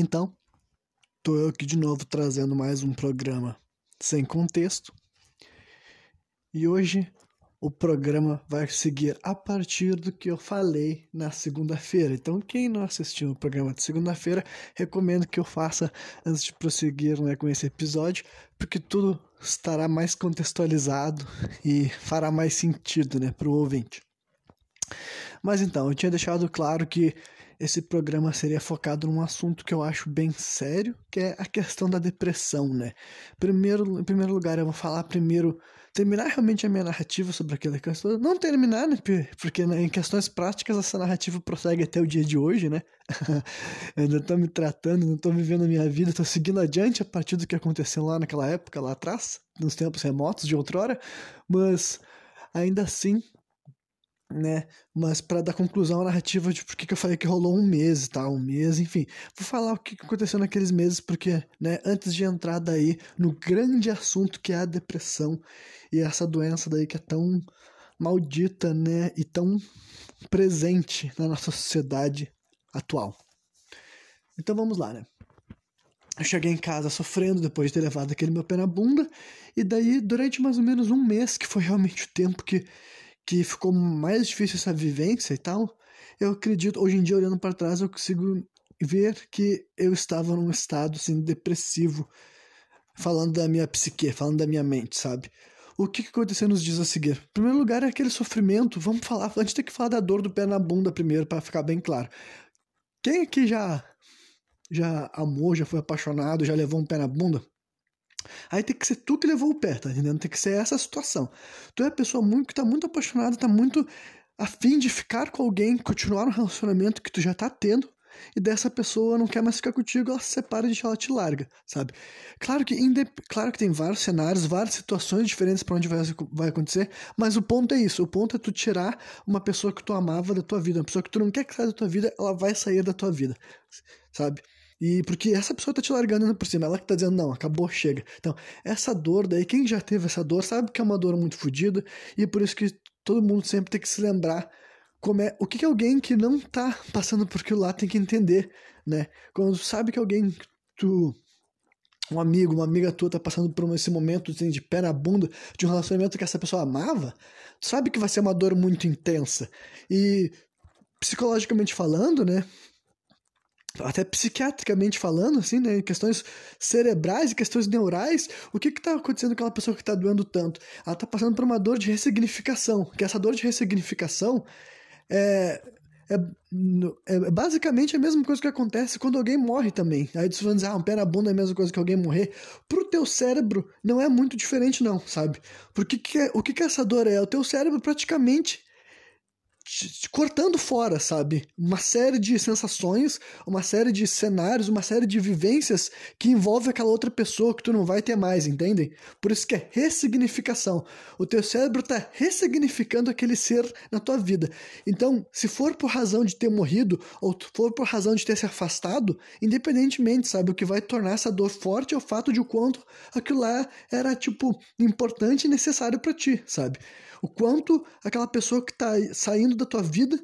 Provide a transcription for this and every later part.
Então, tô eu aqui de novo trazendo mais um programa sem contexto. E hoje o programa vai seguir a partir do que eu falei na segunda-feira. Então, quem não assistiu o programa de segunda-feira, recomendo que eu faça antes de prosseguir né, com esse episódio, porque tudo estará mais contextualizado e fará mais sentido né, para o ouvinte. Mas então, eu tinha deixado claro que esse programa seria focado num assunto que eu acho bem sério, que é a questão da depressão, né? Primeiro, em primeiro lugar, eu vou falar primeiro, terminar realmente a minha narrativa sobre aquela questão. Não terminar, né? Porque né, em questões práticas essa narrativa prossegue até o dia de hoje, né? ainda tô me tratando, não tô vivendo a minha vida, tô seguindo adiante a partir do que aconteceu lá naquela época, lá atrás, nos tempos remotos de outrora, mas ainda assim né? Mas para dar conclusão à narrativa de por que eu falei que rolou um mês tal, um mês, enfim. Vou falar o que aconteceu naqueles meses, porque, né, antes de entrar daí no grande assunto que é a depressão e essa doença daí que é tão maldita, né, e tão presente na nossa sociedade atual. Então vamos lá, né? Eu cheguei em casa sofrendo depois de ter levado aquele meu pé na bunda, e daí, durante mais ou menos um mês, que foi realmente o tempo que que ficou mais difícil essa vivência e tal, eu acredito, hoje em dia, olhando para trás, eu consigo ver que eu estava num estado assim, depressivo, falando da minha psique, falando da minha mente, sabe? O que, que aconteceu nos dias a seguir? Em primeiro lugar, é aquele sofrimento. Vamos falar, a gente tem que falar da dor do pé na bunda primeiro, para ficar bem claro. Quem aqui já, já amou, já foi apaixonado, já levou um pé na bunda? Aí tem que ser tu que levou o pé, tá entendendo? Tem que ser essa situação. Tu é a pessoa muito que tá muito apaixonada, tá muito afim de ficar com alguém, continuar no relacionamento que tu já tá tendo, e dessa pessoa não quer mais ficar contigo, ela se separa de ela te larga, sabe? Claro que, claro que tem vários cenários, várias situações diferentes para onde vai, vai acontecer, mas o ponto é isso, o ponto é tu tirar uma pessoa que tu amava da tua vida, uma pessoa que tu não quer que saia da tua vida, ela vai sair da tua vida, sabe? E porque essa pessoa tá te largando por cima, ela que tá dizendo, não, acabou, chega. Então, essa dor daí, quem já teve essa dor sabe que é uma dor muito fodida, e por isso que todo mundo sempre tem que se lembrar como é, o que, que alguém que não tá passando por aquilo lá tem que entender, né? Quando sabe que alguém, tu, um amigo, uma amiga tua tá passando por esse momento assim, de pé na bunda, de um relacionamento que essa pessoa amava, tu sabe que vai ser uma dor muito intensa. E psicologicamente falando, né? Até psiquiatricamente falando, assim, né, questões cerebrais e questões neurais, o que está acontecendo com aquela pessoa que está doendo tanto? Ela está passando por uma dor de ressignificação, que essa dor de ressignificação é, é, é, basicamente a mesma coisa que acontece quando alguém morre também. Aí você vai dizer, ah, um pé na bunda é a mesma coisa que alguém morrer. Pro teu cérebro não é muito diferente não, sabe? Porque que é, o que, que essa dor é? O teu cérebro praticamente cortando fora, sabe? Uma série de sensações, uma série de cenários, uma série de vivências que envolve aquela outra pessoa que tu não vai ter mais, entendem? Por isso que é ressignificação. O teu cérebro está ressignificando aquele ser na tua vida. Então, se for por razão de ter morrido ou for por razão de ter se afastado, independentemente, sabe, o que vai tornar essa dor forte é o fato de o quanto aquilo lá era tipo importante e necessário para ti, sabe? O quanto aquela pessoa que está saindo da tua vida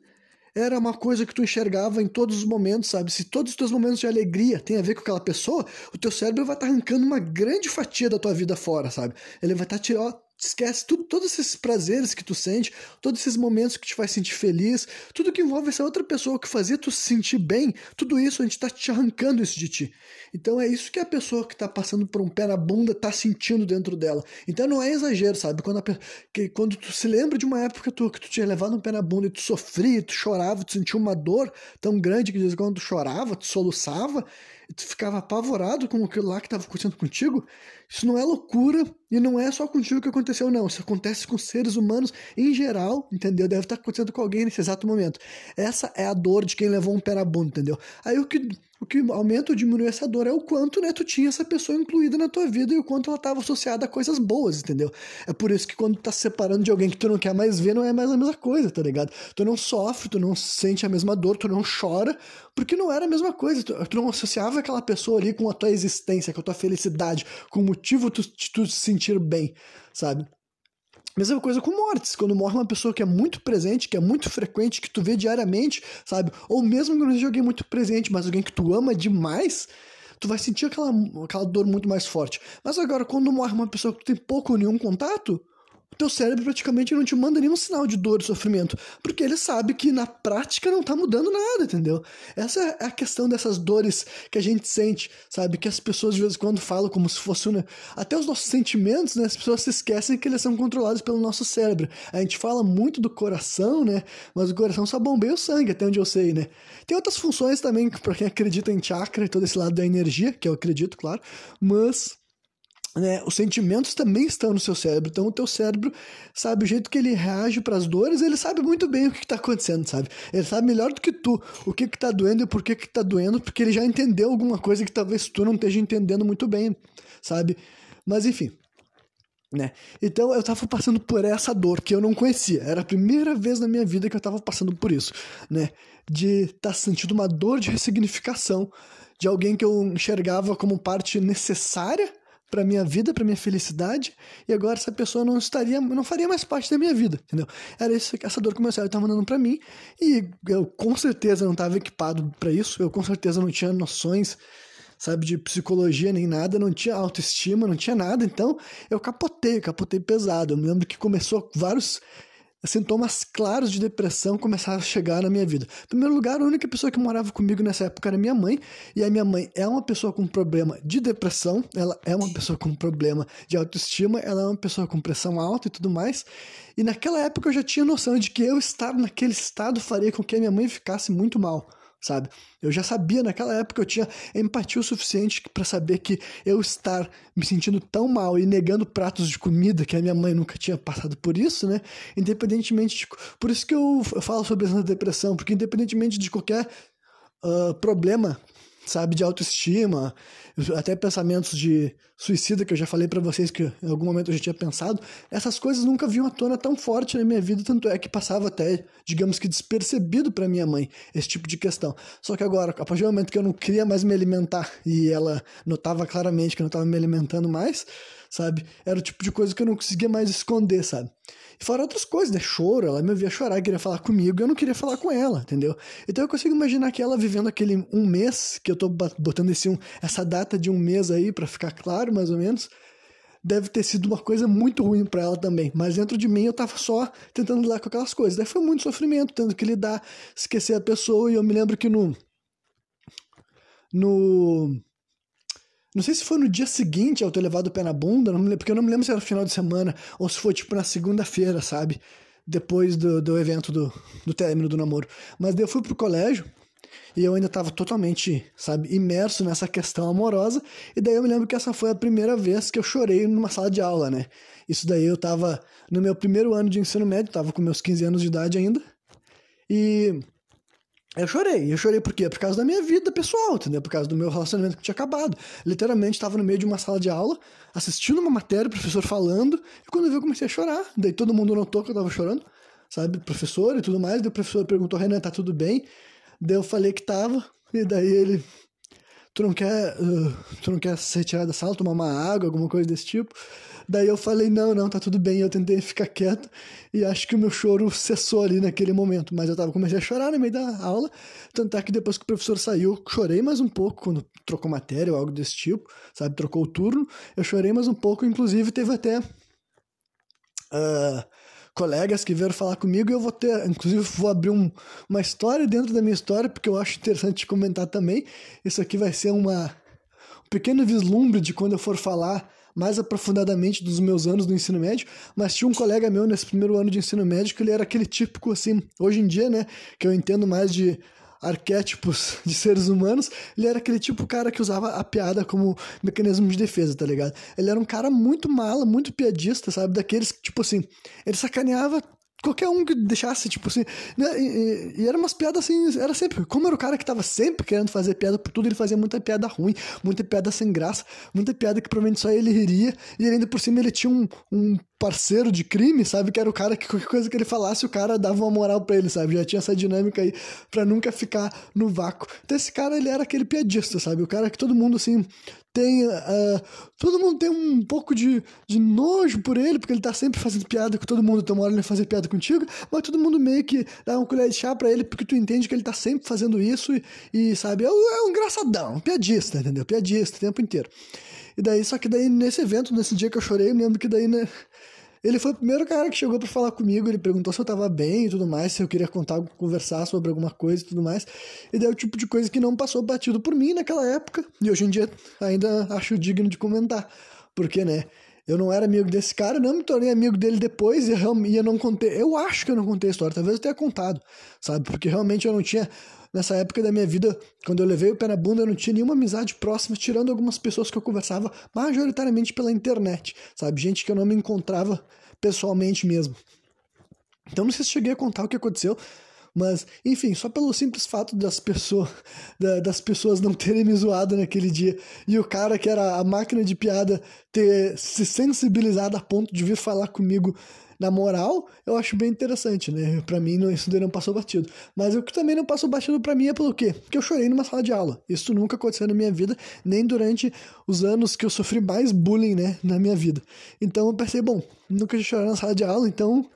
era uma coisa que tu enxergava em todos os momentos, sabe? Se todos os teus momentos de alegria têm a ver com aquela pessoa, o teu cérebro vai estar tá arrancando uma grande fatia da tua vida fora, sabe? Ele vai estar tá tirando, esquece tudo, todos esses prazeres que tu sente, todos esses momentos que te faz sentir feliz, tudo que envolve essa outra pessoa que fazia tu se sentir bem, tudo isso a gente tá te arrancando isso de ti. Então é isso que a pessoa que tá passando por um pé na bunda tá sentindo dentro dela. Então não é exagero, sabe? Quando, a, que, quando tu se lembra de uma época tu, que tu tinha levado um pé na bunda e tu sofria, tu chorava, tu sentia uma dor tão grande que de quando tu chorava, tu soluçava, tu ficava apavorado com aquilo lá que estava acontecendo contigo, isso não é loucura e não é só contigo que aconteceu, não. Isso acontece com seres humanos em geral, entendeu? Deve estar acontecendo com alguém nesse exato momento. Essa é a dor de quem levou um pé na bunda, entendeu? Aí o que, o que aumenta ou diminui essa dor é o quanto, né, tu tinha essa pessoa incluída na tua vida e o quanto ela estava associada a coisas boas, entendeu? É por isso que quando tu tá se separando de alguém que tu não quer mais ver, não é mais a mesma coisa, tá ligado? Tu não sofre, tu não sente a mesma dor, tu não chora, porque não era a mesma coisa. Tu, tu não associava aquela pessoa ali com a tua existência, com a tua felicidade, com o motivo de tu, tu se sentir bem, sabe? Mesma coisa com mortes. Quando morre uma pessoa que é muito presente, que é muito frequente, que tu vê diariamente, sabe? Ou mesmo que não seja alguém muito presente, mas alguém que tu ama demais, tu vai sentir aquela, aquela dor muito mais forte. Mas agora, quando morre uma pessoa que tu tem pouco ou nenhum contato, o teu cérebro praticamente não te manda nenhum sinal de dor e sofrimento, porque ele sabe que na prática não tá mudando nada, entendeu? Essa é a questão dessas dores que a gente sente, sabe? Que as pessoas de vez em quando falam como se fosse, né? até os nossos sentimentos, né? As pessoas se esquecem que eles são controlados pelo nosso cérebro. A gente fala muito do coração, né? Mas o coração só bombeia o sangue, até onde eu sei, né? Tem outras funções também, para quem acredita em chakra e todo esse lado da energia, que eu acredito, claro, mas né, os sentimentos também estão no seu cérebro. Então, o teu cérebro sabe o jeito que ele reage para as dores, ele sabe muito bem o que está acontecendo, sabe? Ele sabe melhor do que tu o que está doendo e por que está doendo, porque ele já entendeu alguma coisa que talvez tu não esteja entendendo muito bem, sabe? Mas, enfim. Né? Então eu estava passando por essa dor que eu não conhecia. Era a primeira vez na minha vida que eu estava passando por isso, né? De estar tá sentindo uma dor de ressignificação de alguém que eu enxergava como parte necessária para minha vida, para minha felicidade, e agora essa pessoa não estaria, não faria mais parte da minha vida, entendeu? Era isso, essa dor que meu cérebro estava mandando para mim, e eu com certeza não estava equipado para isso, eu com certeza não tinha noções, sabe, de psicologia nem nada, não tinha autoestima, não tinha nada, então eu capotei, capotei pesado. Eu me lembro que começou vários sintomas claros de depressão começaram a chegar na minha vida. Em primeiro lugar, a única pessoa que morava comigo nessa época era minha mãe, e a minha mãe é uma pessoa com problema de depressão, ela é uma pessoa com problema de autoestima, ela é uma pessoa com pressão alta e tudo mais. E naquela época eu já tinha noção de que eu estar naquele estado faria com que a minha mãe ficasse muito mal sabe? Eu já sabia naquela época, eu tinha empatia o suficiente para saber que eu estar me sentindo tão mal e negando pratos de comida, que a minha mãe nunca tinha passado por isso, né? Independentemente de. Por isso que eu, falo sobre essa depressão, porque independentemente de qualquer uh, problema sabe, de autoestima, até pensamentos de suicida que eu já falei para vocês que em algum momento eu já tinha pensado, essas coisas nunca vinham à tona tão forte na minha vida, tanto é que passava até, digamos que despercebido para minha mãe esse tipo de questão. Só que agora, a partir do momento que eu não queria mais me alimentar e ela notava claramente que eu não estava me alimentando mais, sabe? Era o tipo de coisa que eu não conseguia mais esconder, sabe? E fora outras coisas, né? Choro, ela me ouvia chorar, queria falar comigo, eu não queria falar com ela, entendeu? Então eu consigo imaginar que ela vivendo aquele um mês, que eu tô botando esse um, essa data de um mês aí para ficar claro, mais ou menos, deve ter sido uma coisa muito ruim para ela também. Mas dentro de mim eu tava só tentando lidar com aquelas coisas. Daí foi muito sofrimento, tendo que lidar, esquecer a pessoa, e eu me lembro que no. No não sei se foi no dia seguinte ao ter levado o pé na bunda, porque eu não me lembro se era final de semana ou se foi tipo na segunda-feira, sabe? Depois do, do evento do, do término do namoro. Mas daí eu fui pro colégio e eu ainda estava totalmente, sabe, imerso nessa questão amorosa. E daí eu me lembro que essa foi a primeira vez que eu chorei numa sala de aula, né? Isso daí eu tava no meu primeiro ano de ensino médio, tava com meus 15 anos de idade ainda. E eu chorei. Eu chorei por quê? Por causa da minha vida pessoal, entendeu? Por causa do meu relacionamento que tinha acabado. Literalmente, estava no meio de uma sala de aula, assistindo uma matéria, o professor falando, e quando eu vi, eu comecei a chorar. Daí todo mundo notou que eu tava chorando, sabe? Professor e tudo mais. Daí o professor perguntou, Renan, tá tudo bem? Daí eu falei que tava, e daí ele... Tu não quer, uh, tu não quer se retirar da sala, tomar uma água, alguma coisa desse tipo? Daí eu falei, não, não, tá tudo bem. Eu tentei ficar quieto e acho que o meu choro cessou ali naquele momento. Mas eu tava, comecei a chorar no meio da aula. Tanto é que depois que o professor saiu, chorei mais um pouco quando trocou matéria ou algo desse tipo, sabe? Trocou o turno. Eu chorei mais um pouco, inclusive teve até. Uh, colegas que vieram falar comigo e eu vou ter, inclusive vou abrir um, uma história dentro da minha história, porque eu acho interessante comentar também. Isso aqui vai ser uma, um pequeno vislumbre de quando eu for falar mais aprofundadamente dos meus anos do ensino médio, mas tinha um colega meu nesse primeiro ano de ensino médio que ele era aquele típico assim, hoje em dia, né, que eu entendo mais de arquétipos de seres humanos, ele era aquele tipo cara que usava a piada como mecanismo de defesa, tá ligado? Ele era um cara muito mala, muito piadista, sabe? Daqueles que, tipo assim, ele sacaneava qualquer um que deixasse, tipo assim. Né? E, e, e eram umas piadas assim, era sempre. Como era o cara que tava sempre querendo fazer piada por tudo, ele fazia muita piada ruim, muita piada sem graça, muita piada que provavelmente só ele riria. E ainda por cima ele tinha um, um parceiro de crime, sabe? Que era o cara que qualquer coisa que ele falasse, o cara dava uma moral pra ele, sabe? Já tinha essa dinâmica aí pra nunca ficar no vácuo. Então esse cara, ele era aquele piadista, sabe? O cara que todo mundo, assim, tem. Uh, todo mundo tem um pouco de, de nojo por ele, porque ele tá sempre fazendo piada com todo mundo, então uma hora ele vai fazer piada contigo, mas todo mundo meio que dá uma colher de chá pra ele, porque tu entende que ele tá sempre fazendo isso e, e sabe, é, é um engraçadão, um piadista, entendeu? Piadista o tempo inteiro. E daí, só que daí nesse evento, nesse dia que eu chorei, eu lembro que daí, né, ele foi o primeiro cara que chegou para falar comigo, ele perguntou se eu tava bem e tudo mais, se eu queria contar, conversar sobre alguma coisa e tudo mais. E daí é o tipo de coisa que não passou batido por mim naquela época, e hoje em dia ainda acho digno de comentar. Porque, né, eu não era amigo desse cara, não me tornei amigo dele depois e eu não contei. Eu acho que eu não contei a história, talvez eu tenha contado, sabe? Porque realmente eu não tinha. Nessa época da minha vida, quando eu levei o pé na bunda, eu não tinha nenhuma amizade próxima, tirando algumas pessoas que eu conversava majoritariamente pela internet, sabe? Gente que eu não me encontrava pessoalmente mesmo. Então não sei se cheguei a contar o que aconteceu, mas, enfim, só pelo simples fato das pessoas, das pessoas não terem me zoado naquele dia e o cara que era a máquina de piada ter se sensibilizado a ponto de vir falar comigo na moral, eu acho bem interessante, né? Pra mim, não, isso daí não passou batido. Mas o que também não passou batido pra mim é pelo quê? Porque eu chorei numa sala de aula. Isso nunca aconteceu na minha vida, nem durante os anos que eu sofri mais bullying, né? Na minha vida. Então eu pensei, bom, nunca chorei na sala de aula, então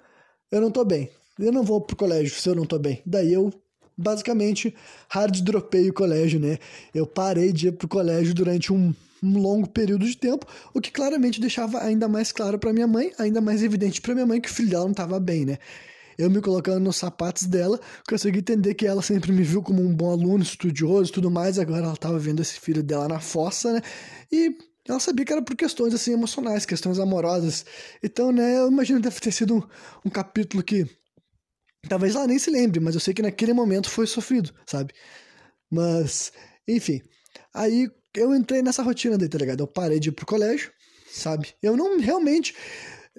eu não tô bem. Eu não vou pro colégio se eu não tô bem. Daí eu basicamente hard dropei o colégio, né? Eu parei de ir pro colégio durante um um longo período de tempo, o que claramente deixava ainda mais claro para minha mãe, ainda mais evidente para minha mãe que o filho dela não estava bem, né? Eu me colocando nos sapatos dela, consegui entender que ela sempre me viu como um bom aluno, estudioso tudo mais, agora ela estava vendo esse filho dela na fossa, né? E ela sabia que era por questões assim emocionais, questões amorosas. Então, né, eu imagino que deve ter sido um, um capítulo que talvez ela nem se lembre, mas eu sei que naquele momento foi sofrido, sabe? Mas, enfim. Aí eu entrei nessa rotina daí, tá ligado? Eu parei de ir pro colégio, sabe? Eu não realmente.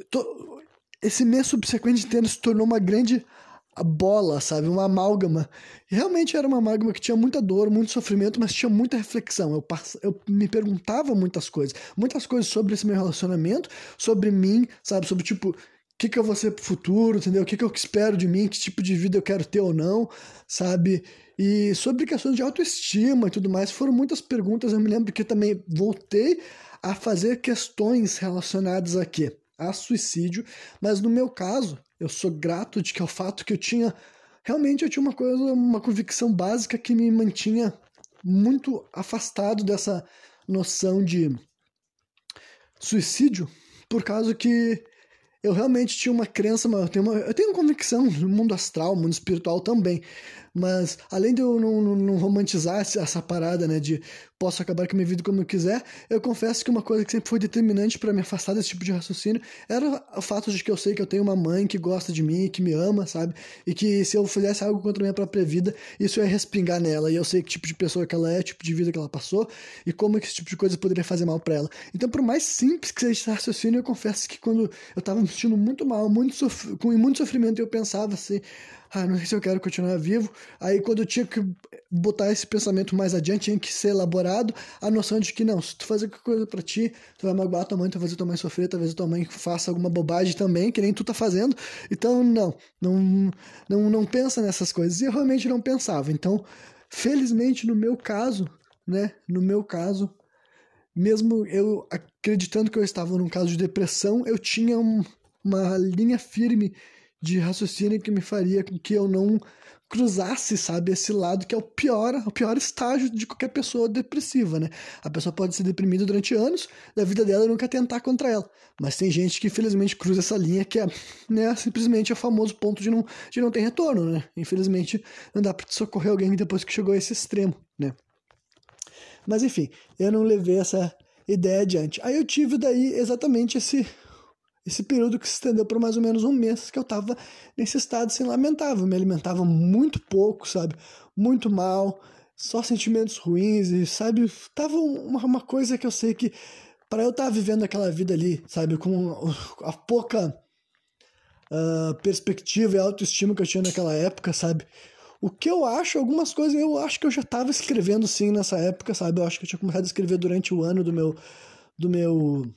Tô, esse mês subsequente inteiro se tornou uma grande bola, sabe? Uma amálgama. E realmente era uma amálgama que tinha muita dor, muito sofrimento, mas tinha muita reflexão. Eu, pass... eu me perguntava muitas coisas. Muitas coisas sobre esse meu relacionamento, sobre mim, sabe? Sobre, tipo, o que, que eu vou ser pro futuro, entendeu? O que, que eu espero de mim, que tipo de vida eu quero ter ou não, sabe? E sobre questões de autoestima e tudo mais, foram muitas perguntas. Eu me lembro que também voltei a fazer questões relacionadas a quê? A suicídio, mas no meu caso, eu sou grato de que é o fato que eu tinha realmente eu tinha uma coisa, uma convicção básica que me mantinha muito afastado dessa noção de suicídio, por causa que eu realmente tinha uma crença, eu tenho, uma, eu tenho uma convicção no mundo astral, no mundo espiritual também, mas além de eu não, não, não romantizar essa parada, né, de posso acabar com a minha vida como eu quiser, eu confesso que uma coisa que sempre foi determinante para me afastar desse tipo de raciocínio era o fato de que eu sei que eu tenho uma mãe que gosta de mim, que me ama, sabe? E que se eu fizesse algo contra a minha própria vida, isso ia respingar nela. E eu sei que tipo de pessoa que ela é, tipo de vida que ela passou e como esse tipo de coisa poderia fazer mal para ela. Então, por mais simples que seja esse raciocínio, eu confesso que quando eu tava me sentindo muito mal, muito com muito sofrimento, eu pensava assim, ah, não sei se eu quero continuar vivo. Aí quando eu tinha que botar esse pensamento mais adiante, tinha que ser elaborado a noção de que não, se tu fazer qualquer coisa para ti, tu vai magoar tua mãe, tu vai fazer tua mãe sofrer, talvez tua mãe faça alguma bobagem também, que nem tu tá fazendo. Então, não, não, não, não pensa nessas coisas. E eu realmente não pensava. Então, felizmente no meu caso, né, no meu caso, mesmo eu acreditando que eu estava num caso de depressão, eu tinha um, uma linha firme de raciocínio que me faria com que eu não cruzasse, sabe, esse lado que é o pior, o pior estágio de qualquer pessoa depressiva, né? A pessoa pode ser deprimida durante anos da vida dela e nunca tentar contra ela. Mas tem gente que infelizmente cruza essa linha que é, né, simplesmente é o famoso ponto de não, de não ter retorno, né? Infelizmente não dá para socorrer alguém depois que chegou a esse extremo, né? Mas enfim, eu não levei essa ideia adiante. Aí eu tive daí exatamente esse esse período que se estendeu por mais ou menos um mês que eu estava nesse estado assim lamentável, me alimentava muito pouco, sabe? Muito mal, só sentimentos ruins e sabe, tava uma, uma coisa que eu sei que para eu estar vivendo aquela vida ali, sabe, com a pouca uh, perspectiva e autoestima que eu tinha naquela época, sabe? O que eu acho, algumas coisas, eu acho que eu já estava escrevendo sim nessa época, sabe? Eu acho que eu tinha começado a escrever durante o ano do meu do meu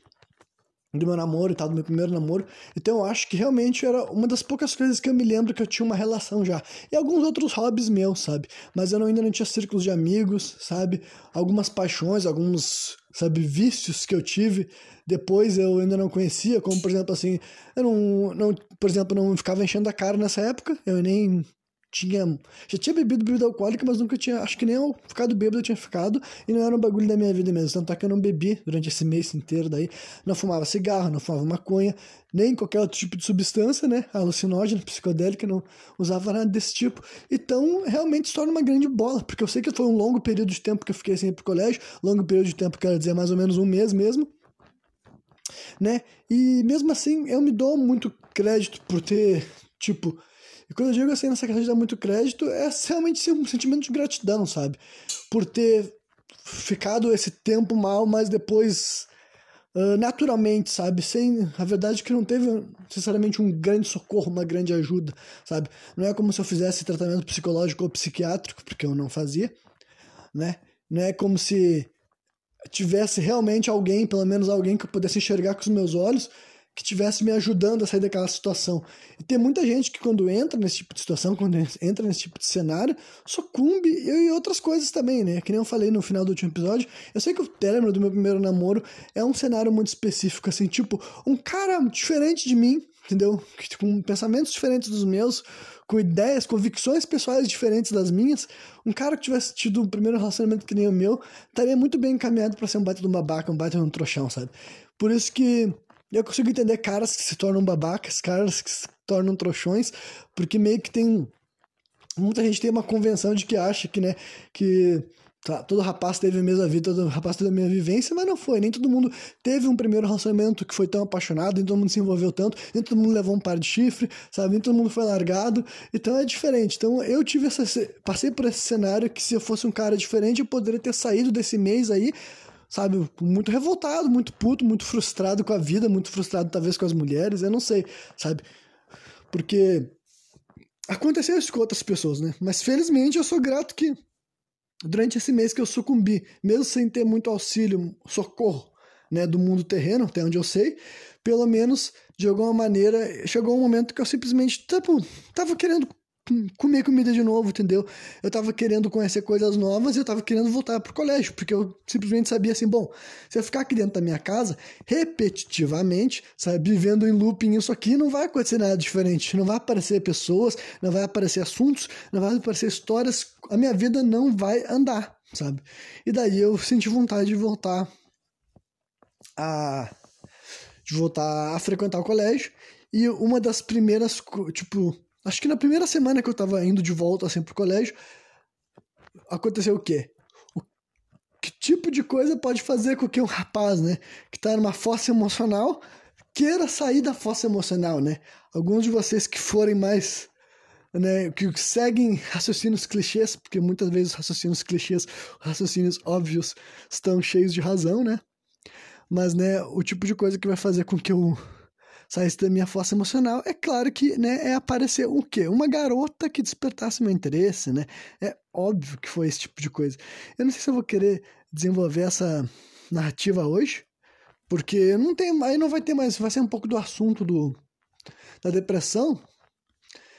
do meu namoro e tal, do meu primeiro namoro. Então eu acho que realmente era uma das poucas coisas que eu me lembro que eu tinha uma relação já. E alguns outros hobbies meus, sabe? Mas eu ainda não tinha círculos de amigos, sabe? Algumas paixões, alguns, sabe, vícios que eu tive. Depois eu ainda não conhecia, como por exemplo assim, eu não, não por exemplo, não ficava enchendo a cara nessa época, eu nem tinha. Já tinha bebido bebida alcoólica, mas nunca tinha. Acho que nem eu ficado bêbado eu tinha ficado. E não era um bagulho da minha vida mesmo. Tanto é que eu não bebi durante esse mês inteiro daí. Não fumava cigarro, não fumava maconha, nem qualquer outro tipo de substância, né? Alucinógena, psicodélica, não usava nada desse tipo. Então, realmente se torna uma grande bola. Porque eu sei que foi um longo período de tempo que eu fiquei sem ir pro colégio. Longo período de tempo, quero dizer, mais ou menos um mês mesmo. Né? E mesmo assim, eu me dou muito crédito por ter, tipo, e quando eu digo assim, nessa questão de dar muito crédito, é realmente um sentimento de gratidão, sabe? Por ter ficado esse tempo mal, mas depois uh, naturalmente, sabe? Sem. A verdade é que não teve necessariamente um grande socorro, uma grande ajuda, sabe? Não é como se eu fizesse tratamento psicológico ou psiquiátrico, porque eu não fazia, né? Não é como se tivesse realmente alguém, pelo menos alguém que eu pudesse enxergar com os meus olhos que tivesse me ajudando a sair daquela situação. E tem muita gente que quando entra nesse tipo de situação, quando entra nesse tipo de cenário, sucumbe e outras coisas também, né? Que nem eu falei no final do último episódio, eu sei que o término do meu primeiro namoro é um cenário muito específico, assim, tipo, um cara diferente de mim, entendeu? Com pensamentos diferentes dos meus, com ideias, convicções pessoais diferentes das minhas, um cara que tivesse tido um primeiro relacionamento que nem o meu, estaria muito bem encaminhado para ser um baita de um babaca, um baita de um trouxão, sabe? Por isso que eu consigo entender caras que se tornam babacas, caras que se tornam trouxões, porque meio que tem. Muita gente tem uma convenção de que acha que, né, que tá, todo rapaz teve a mesma vida, todo rapaz teve a mesma vivência, mas não foi. Nem todo mundo teve um primeiro relacionamento que foi tão apaixonado, nem todo mundo se envolveu tanto, nem todo mundo levou um par de chifre, sabe? Nem todo mundo foi largado. Então é diferente. Então eu tive essa. Passei por esse cenário que se eu fosse um cara diferente, eu poderia ter saído desse mês aí sabe, muito revoltado, muito puto, muito frustrado com a vida, muito frustrado talvez com as mulheres, eu não sei, sabe? Porque aconteceu isso com outras pessoas, né? Mas felizmente eu sou grato que durante esse mês que eu sucumbi, mesmo sem ter muito auxílio, socorro, né, do mundo terreno, até onde eu sei, pelo menos de alguma maneira chegou um momento que eu simplesmente tipo, tava querendo comer comida de novo, entendeu? Eu tava querendo conhecer coisas novas e eu tava querendo voltar pro colégio, porque eu simplesmente sabia assim, bom, se eu ficar aqui dentro da minha casa, repetitivamente, sabe, vivendo em looping isso aqui, não vai acontecer nada diferente, não vai aparecer pessoas, não vai aparecer assuntos, não vai aparecer histórias, a minha vida não vai andar, sabe? E daí eu senti vontade de voltar a de voltar a frequentar o colégio e uma das primeiras, tipo, Acho que na primeira semana que eu tava indo de volta assim pro colégio, aconteceu o quê? O que tipo de coisa pode fazer com que um rapaz, né, que tá numa fossa emocional, queira sair da fossa emocional, né? Alguns de vocês que forem mais né, que seguem raciocínios clichês, porque muitas vezes os raciocínios clichês, raciocínios óbvios, estão cheios de razão, né? Mas, né, o tipo de coisa que vai fazer com que eu saísse da minha força emocional, é claro que né, é aparecer o quê? Uma garota que despertasse meu interesse, né? É óbvio que foi esse tipo de coisa. Eu não sei se eu vou querer desenvolver essa narrativa hoje, porque não tem, aí não vai ter mais, vai ser um pouco do assunto do, da depressão.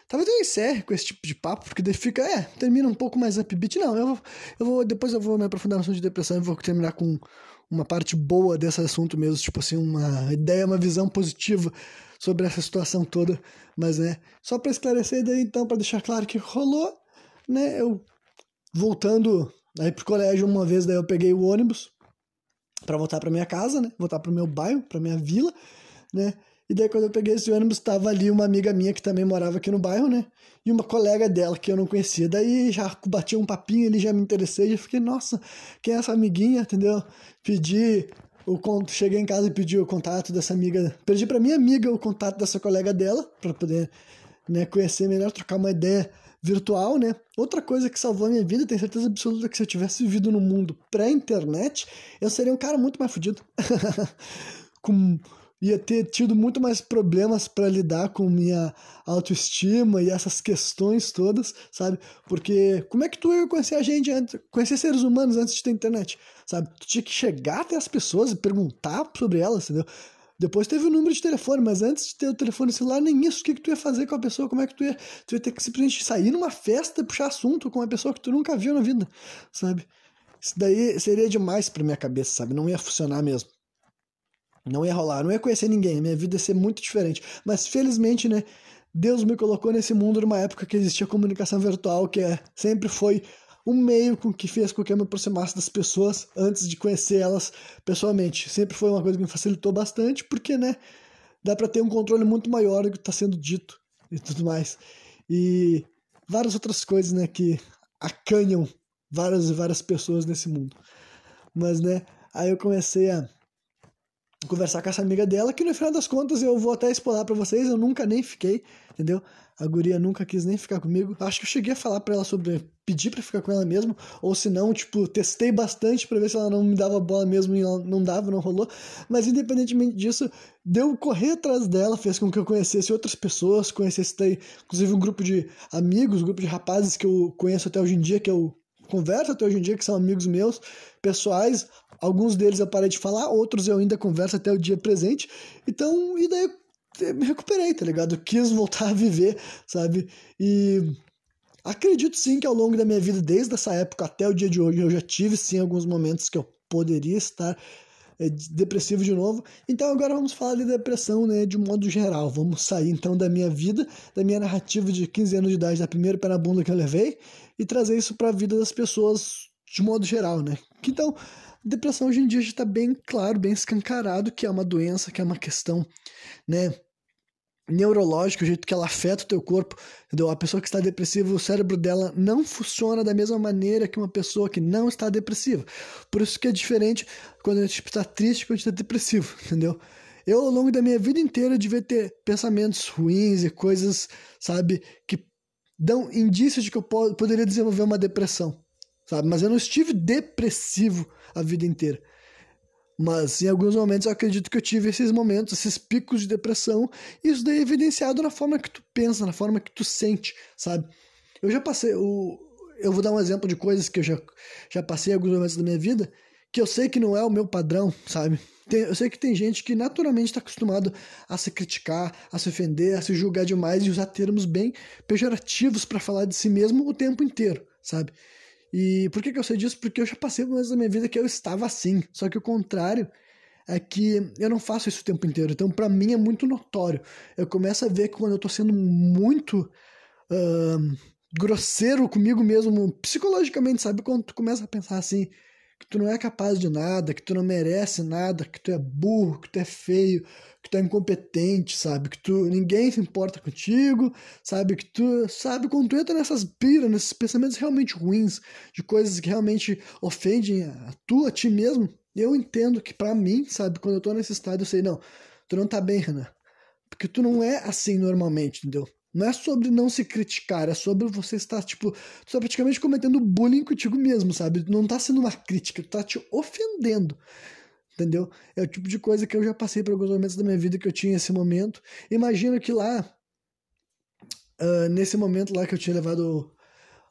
Talvez eu encerre com esse tipo de papo, porque daí fica, é, termina um pouco mais upbeat. Não, eu eu vou depois eu vou me aprofundar no assunto de depressão e vou terminar com uma parte boa desse assunto mesmo, tipo assim, uma ideia, uma visão positiva sobre essa situação toda. Mas, né, só para esclarecer daí, então, para deixar claro que rolou, né, eu voltando aí pro colégio uma vez, daí eu peguei o ônibus para voltar para minha casa, né, voltar pro meu bairro, para minha vila, né, e daí quando eu peguei esse ônibus, estava ali uma amiga minha que também morava aqui no bairro, né? E uma colega dela que eu não conhecia. Daí já bati um papinho ali, já me interessei, já fiquei, nossa, quem é essa amiguinha, entendeu? Pedi o cheguei em casa e pedi o contato dessa amiga, pedi para minha amiga o contato dessa colega dela para poder, né, conhecer melhor, trocar uma ideia virtual, né? Outra coisa que salvou a minha vida, tenho certeza absoluta que se eu tivesse vivido no mundo pré-internet, eu seria um cara muito mais fodido. Com ia ter tido muito mais problemas para lidar com minha autoestima e essas questões todas, sabe? Porque como é que tu ia conhecer a gente antes, conhecer seres humanos antes de ter internet, sabe? Tu tinha que chegar até as pessoas e perguntar sobre elas, entendeu? Depois teve o número de telefone, mas antes de ter o telefone celular, nem isso. O que, que tu ia fazer com a pessoa? Como é que tu ia. Tu ia ter que simplesmente sair numa festa e puxar assunto com uma pessoa que tu nunca viu na vida, sabe? Isso daí seria demais pra minha cabeça, sabe? Não ia funcionar mesmo. Não ia rolar, não ia conhecer ninguém. Minha vida ia ser muito diferente. Mas felizmente, né? Deus me colocou nesse mundo numa época que existia comunicação virtual, que é, sempre foi um meio com que fez com que eu me aproximasse das pessoas antes de conhecer elas pessoalmente. Sempre foi uma coisa que me facilitou bastante, porque, né, dá para ter um controle muito maior do que está sendo dito e tudo mais. E várias outras coisas, né, que acanham várias e várias pessoas nesse mundo. Mas, né, aí eu comecei a conversar com essa amiga dela, que no final das contas eu vou até explorar para vocês, eu nunca nem fiquei, entendeu? A guria nunca quis nem ficar comigo. Acho que eu cheguei a falar para ela sobre pedir para ficar com ela mesmo, ou se não, tipo, testei bastante para ver se ela não me dava bola mesmo e ela não dava, não rolou. Mas independentemente disso, deu correr atrás dela, fez com que eu conhecesse outras pessoas, conhecesse daí, inclusive um grupo de amigos, um grupo de rapazes que eu conheço até hoje em dia, que eu converso até hoje em dia, que são amigos meus, pessoais. Alguns deles eu parei de falar, outros eu ainda converso até o dia presente. Então, e daí eu me recuperei, tá ligado? Eu quis voltar a viver, sabe? E acredito sim que ao longo da minha vida, desde essa época até o dia de hoje, eu já tive sim alguns momentos que eu poderia estar é, depressivo de novo. Então agora vamos falar de depressão, né, de modo geral. Vamos sair então da minha vida, da minha narrativa de 15 anos de idade, da primeira pé na bunda que eu levei, e trazer isso para a vida das pessoas de modo geral, né? Então, depressão hoje em dia já está bem claro, bem escancarado que é uma doença, que é uma questão, né, neurológica, o jeito que ela afeta o teu corpo, entendeu? A pessoa que está depressiva, o cérebro dela não funciona da mesma maneira que uma pessoa que não está depressiva. Por isso que é diferente quando a gente está triste quando a gente está depressivo, entendeu? Eu, ao longo da minha vida inteira, devia ter pensamentos ruins e coisas, sabe, que dão indícios de que eu poderia desenvolver uma depressão, sabe? Mas eu não estive depressivo a vida inteira. Mas em alguns momentos eu acredito que eu tive esses momentos, esses picos de depressão, e isso daí é evidenciado na forma que tu pensa, na forma que tu sente, sabe? Eu já passei, eu vou dar um exemplo de coisas que eu já, já passei em alguns momentos da minha vida, que eu sei que não é o meu padrão, sabe? Tem, eu sei que tem gente que naturalmente está acostumado a se criticar, a se ofender, a se julgar demais e usar termos bem pejorativos para falar de si mesmo o tempo inteiro, sabe? E por que, que eu sei disso? Porque eu já passei momentos da minha vida que eu estava assim. Só que o contrário é que eu não faço isso o tempo inteiro. Então, para mim, é muito notório. Eu começo a ver que quando eu tô sendo muito uh, grosseiro comigo mesmo, psicologicamente, sabe? Quando tu começa a pensar assim, que tu não é capaz de nada, que tu não merece nada, que tu é burro, que tu é feio, que tu é incompetente, sabe? Que tu ninguém se importa contigo, sabe? Que tu, sabe, quando tu entra nessas piras, nesses pensamentos realmente ruins, de coisas que realmente ofendem a tu, a ti mesmo, eu entendo que para mim, sabe, quando eu tô nesse estado, eu sei, não, tu não tá bem, Renan. Porque tu não é assim normalmente, entendeu? Não é sobre não se criticar, é sobre você estar, tipo, tu tá praticamente cometendo bullying contigo mesmo, sabe? Não tá sendo uma crítica, tu tá te ofendendo. Entendeu? É o tipo de coisa que eu já passei por alguns momentos da minha vida que eu tinha esse momento. Imagino que lá, uh, nesse momento lá que eu tinha levado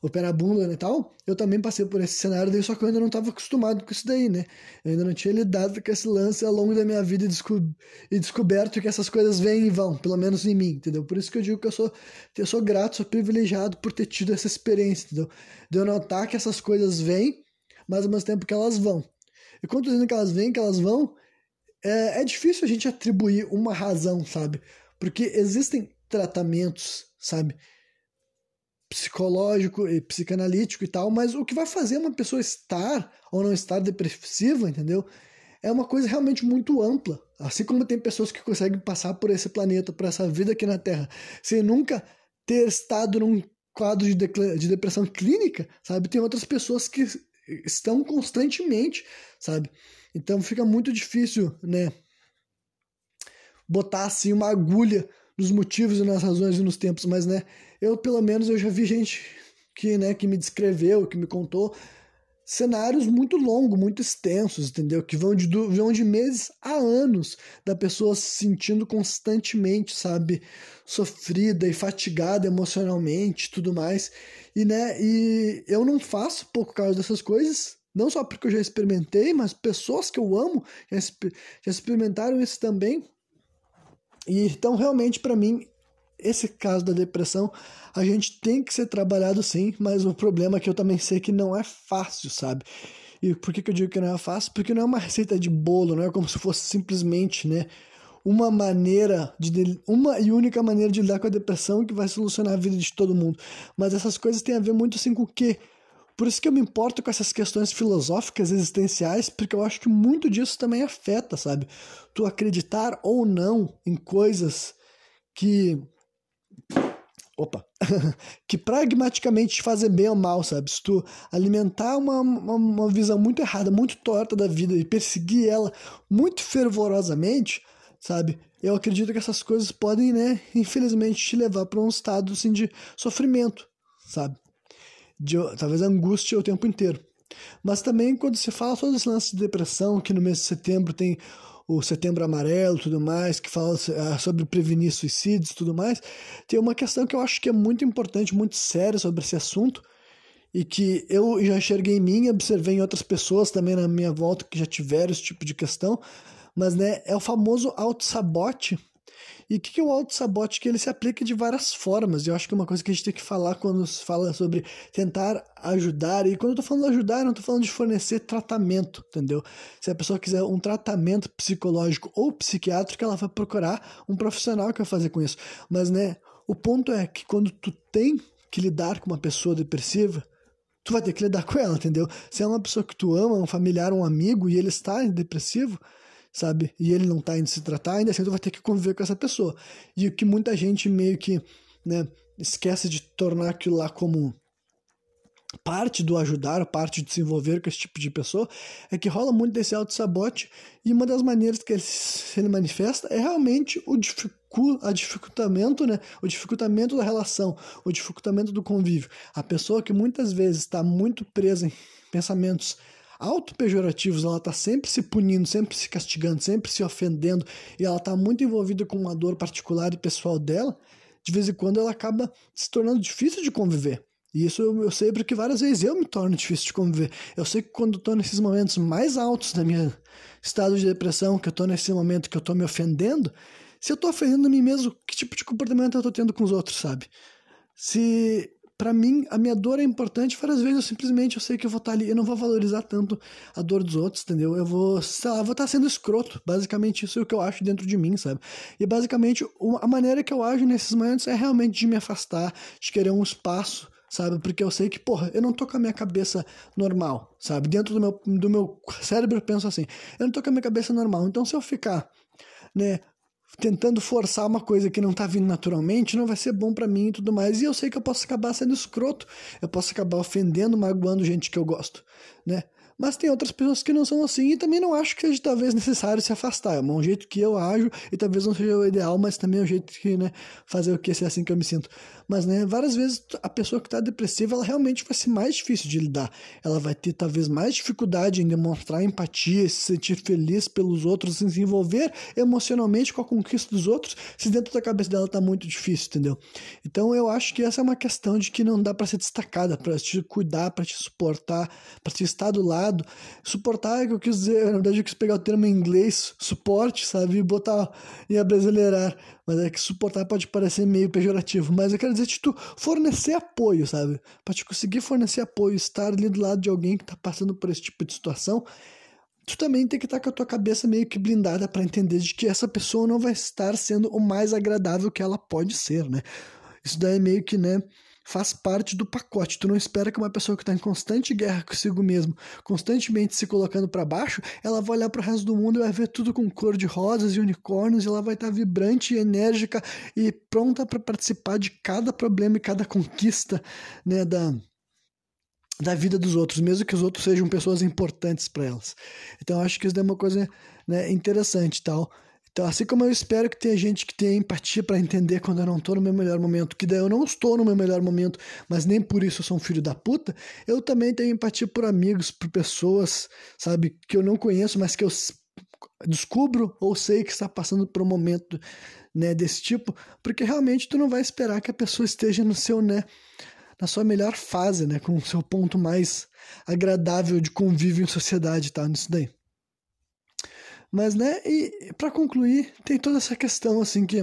o pé na bunda né, e tal, eu também passei por esse cenário, daí, só que eu ainda não estava acostumado com isso daí, né? Eu ainda não tinha lidado com esse lance ao longo da minha vida e, desco e descoberto que essas coisas vêm e vão, pelo menos em mim, entendeu? Por isso que eu digo que eu sou, eu sou grato, sou privilegiado por ter tido essa experiência, entendeu? De eu notar que essas coisas vêm, mas ao mesmo tempo que elas vão. E quando dizendo que elas vêm, que elas vão, é, é difícil a gente atribuir uma razão, sabe? Porque existem tratamentos, sabe? Psicológico e psicanalítico e tal, mas o que vai fazer uma pessoa estar ou não estar depressiva, entendeu? É uma coisa realmente muito ampla. Assim como tem pessoas que conseguem passar por esse planeta, por essa vida aqui na Terra, sem nunca ter estado num quadro de, de depressão clínica, sabe? Tem outras pessoas que estão constantemente, sabe? Então fica muito difícil, né? Botar assim uma agulha nos motivos e nas razões e nos tempos, mas né, eu pelo menos eu já vi gente que, né, que me descreveu, que me contou cenários muito longos, muito extensos, entendeu? Que vão de, vão de meses a anos da pessoa se sentindo constantemente, sabe, sofrida e fatigada emocionalmente, tudo mais. E né, e eu não faço pouco caso dessas coisas, não só porque eu já experimentei, mas pessoas que eu amo já experimentaram isso também E então realmente para mim esse caso da depressão a gente tem que ser trabalhado sim, mas o problema é que eu também sei que não é fácil, sabe? E por que, que eu digo que não é fácil? Porque não é uma receita de bolo, não é como se fosse simplesmente, né? Uma maneira de uma e única maneira de lidar com a depressão que vai solucionar a vida de todo mundo. Mas essas coisas têm a ver muito assim com o quê? Por isso que eu me importo com essas questões filosóficas existenciais, porque eu acho que muito disso também afeta, sabe? Tu acreditar ou não em coisas que opa, que pragmaticamente te fazem bem ou mal, sabe? Se tu alimentar uma, uma, uma, visão muito errada, muito torta da vida e perseguir ela muito fervorosamente, sabe? Eu acredito que essas coisas podem, né, infelizmente, te levar para um estado assim, de sofrimento, sabe? De, talvez angústia o tempo inteiro. Mas também quando se fala sobre esse lance de depressão, que no mês de setembro tem o Setembro Amarelo tudo mais, que fala ah, sobre prevenir suicídios tudo mais, tem uma questão que eu acho que é muito importante, muito séria sobre esse assunto, e que eu já enxerguei em mim, observei em outras pessoas também na minha volta que já tiveram esse tipo de questão, mas né, é o famoso autossabote e o que, que é o autossabote? Que ele se aplica de várias formas. Eu acho que é uma coisa que a gente tem que falar quando se fala sobre tentar ajudar. E quando eu tô falando ajudar, eu não tô falando de fornecer tratamento, entendeu? Se a pessoa quiser um tratamento psicológico ou psiquiátrico, ela vai procurar um profissional que vai fazer com isso. Mas, né, o ponto é que quando tu tem que lidar com uma pessoa depressiva, tu vai ter que lidar com ela, entendeu? Se é uma pessoa que tu ama, um familiar, um amigo, e ele está depressivo, sabe? E ele não tá indo se tratar, ainda assim tu vai ter que conviver com essa pessoa. E o que muita gente meio que, né, esquece de tornar aquilo lá como parte do ajudar, parte de se envolver com esse tipo de pessoa, é que rola muito desse auto-sabote e uma das maneiras que ele, ele manifesta é realmente o dificu, a dificultamento, né? O dificultamento da relação, o dificultamento do convívio. A pessoa que muitas vezes está muito presa em pensamentos auto-pejorativos, ela está sempre se punindo, sempre se castigando, sempre se ofendendo, e ela está muito envolvida com uma dor particular e pessoal dela, de vez em quando ela acaba se tornando difícil de conviver. E isso eu, eu sei porque várias vezes eu me torno difícil de conviver. Eu sei que quando estou nesses momentos mais altos da minha estado de depressão, que eu estou nesse momento que eu estou me ofendendo, se eu estou ofendendo a mim mesmo, que tipo de comportamento eu estou tendo com os outros, sabe? Se para mim, a minha dor é importante. Várias vezes eu simplesmente eu sei que eu vou estar tá ali, eu não vou valorizar tanto a dor dos outros, entendeu? Eu vou, sei lá, vou estar tá sendo escroto. Basicamente, isso é o que eu acho dentro de mim, sabe? E basicamente, a maneira que eu ajo nesses momentos é realmente de me afastar, de querer um espaço sabe? Porque eu sei que, porra, eu não tô com a minha cabeça normal, sabe? Dentro do meu, do meu cérebro eu penso assim, eu não tô com a minha cabeça normal. Então, se eu ficar, né, tentando forçar uma coisa que não tá vindo naturalmente, não vai ser bom para mim e tudo mais. E eu sei que eu posso acabar sendo escroto, eu posso acabar ofendendo, magoando gente que eu gosto, né? Mas tem outras pessoas que não são assim e também não acho que seja talvez necessário se afastar. É um jeito que eu ajo e talvez não seja o ideal, mas também é um jeito que, né, fazer o que se é assim que eu me sinto. Mas, né, várias vezes a pessoa que está depressiva, ela realmente vai ser mais difícil de lidar. Ela vai ter talvez mais dificuldade em demonstrar empatia, se sentir feliz pelos outros, se envolver emocionalmente com a conquista dos outros, se dentro da cabeça dela está muito difícil, entendeu? Então eu acho que essa é uma questão de que não dá para ser destacada, para te cuidar, para te suportar, para te estar do lado Suportar é que eu quis dizer, na verdade eu quis pegar o termo em inglês, suporte, sabe, e botar em abrasileirar. Mas é que suportar pode parecer meio pejorativo. Mas eu quero dizer, tipo, fornecer apoio, sabe? Pra te conseguir fornecer apoio, estar ali do lado de alguém que tá passando por esse tipo de situação, tu também tem que estar com a tua cabeça meio que blindada para entender de que essa pessoa não vai estar sendo o mais agradável que ela pode ser, né? Isso daí é meio que, né, faz parte do pacote. Tu não espera que uma pessoa que está em constante guerra consigo mesmo, constantemente se colocando para baixo, ela vai olhar para o resto do mundo e vai ver tudo com cor de rosas e unicórnios, e ela vai estar tá vibrante, enérgica e pronta para participar de cada problema e cada conquista, né, da da vida dos outros, mesmo que os outros sejam pessoas importantes para elas. Então acho que isso é uma coisa né, interessante, tal. Então, assim como eu espero que tenha gente que tenha empatia para entender quando eu não estou no meu melhor momento, que daí eu não estou no meu melhor momento, mas nem por isso eu sou um filho da puta, eu também tenho empatia por amigos, por pessoas, sabe, que eu não conheço, mas que eu descubro ou sei que está passando por um momento, né, desse tipo, porque realmente tu não vai esperar que a pessoa esteja no seu, né, na sua melhor fase, né, com o seu ponto mais agradável de convívio em sociedade, tá, nisso daí. Mas, né, e para concluir, tem toda essa questão, assim, que,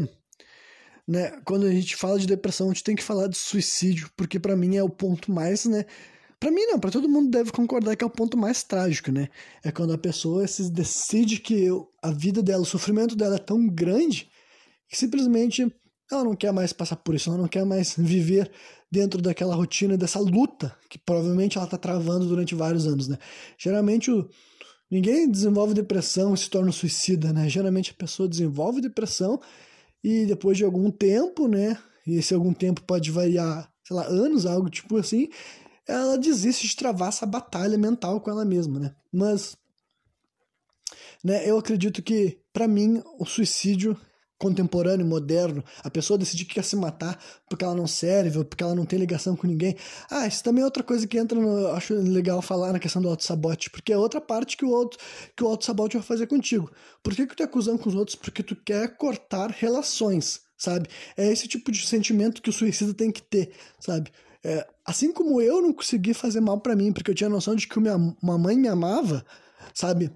né, quando a gente fala de depressão, a gente tem que falar de suicídio, porque para mim é o ponto mais, né, para mim não, para todo mundo deve concordar que é o ponto mais trágico, né? É quando a pessoa se decide que a vida dela, o sofrimento dela é tão grande que simplesmente ela não quer mais passar por isso, ela não quer mais viver dentro daquela rotina, dessa luta que provavelmente ela está travando durante vários anos, né? Geralmente o, ninguém desenvolve depressão e se torna suicida, né? Geralmente a pessoa desenvolve depressão e depois de algum tempo, né? E esse algum tempo pode variar, sei lá, anos, algo tipo assim, ela desiste de travar essa batalha mental com ela mesma, né? Mas, né, eu acredito que, para mim, o suicídio contemporâneo, moderno, a pessoa decidir que quer se matar porque ela não serve, ou porque ela não tem ligação com ninguém. Ah, isso também é outra coisa que entra no. Acho legal falar na questão do auto-sabote, porque é outra parte que o auto, que o auto-sabote vai fazer contigo. Por que, que tu é acusando com os outros? Porque tu quer cortar relações, sabe? É esse tipo de sentimento que o suicida tem que ter, sabe? É, assim como eu não consegui fazer mal para mim, porque eu tinha noção de que minha mamãe me amava, sabe?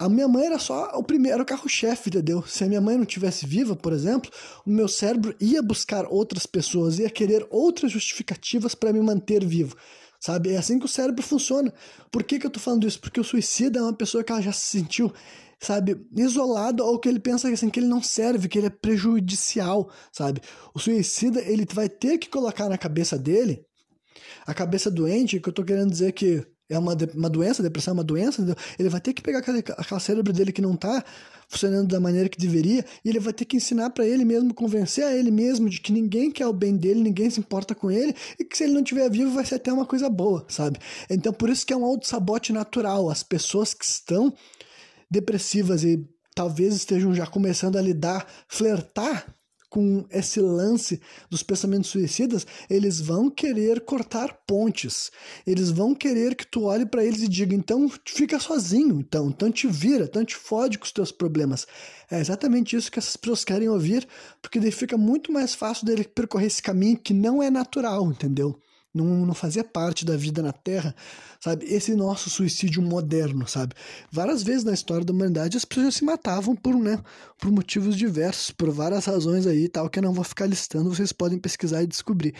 A minha mãe era só o primeiro, carro-chefe, entendeu? Se a minha mãe não tivesse viva, por exemplo, o meu cérebro ia buscar outras pessoas, ia querer outras justificativas para me manter vivo. Sabe? É assim que o cérebro funciona. Por que, que eu tô falando isso? Porque o suicida é uma pessoa que ela já se sentiu, sabe, isolado ou que ele pensa assim, que ele não serve, que ele é prejudicial, sabe? O suicida, ele vai ter que colocar na cabeça dele a cabeça doente, que eu tô querendo dizer que é uma, uma doença, depressão é uma doença, entendeu? ele vai ter que pegar aquele, aquele cérebro dele que não tá funcionando da maneira que deveria, e ele vai ter que ensinar para ele mesmo, convencer a ele mesmo de que ninguém quer o bem dele, ninguém se importa com ele, e que se ele não estiver vivo vai ser até uma coisa boa, sabe? Então por isso que é um auto-sabote natural. As pessoas que estão depressivas e talvez estejam já começando a lidar, flertar com esse lance dos pensamentos suicidas, eles vão querer cortar pontes. Eles vão querer que tu olhe para eles e diga: então fica sozinho, então, então te vira, então te fode com os teus problemas. É exatamente isso que essas pessoas querem ouvir, porque daí fica muito mais fácil dele percorrer esse caminho que não é natural, entendeu? Não, não fazia parte da vida na Terra, sabe? Esse nosso suicídio moderno, sabe? Várias vezes na história da humanidade as pessoas se matavam por, né, por motivos diversos, por várias razões aí tal, que eu não vou ficar listando, vocês podem pesquisar e descobrir,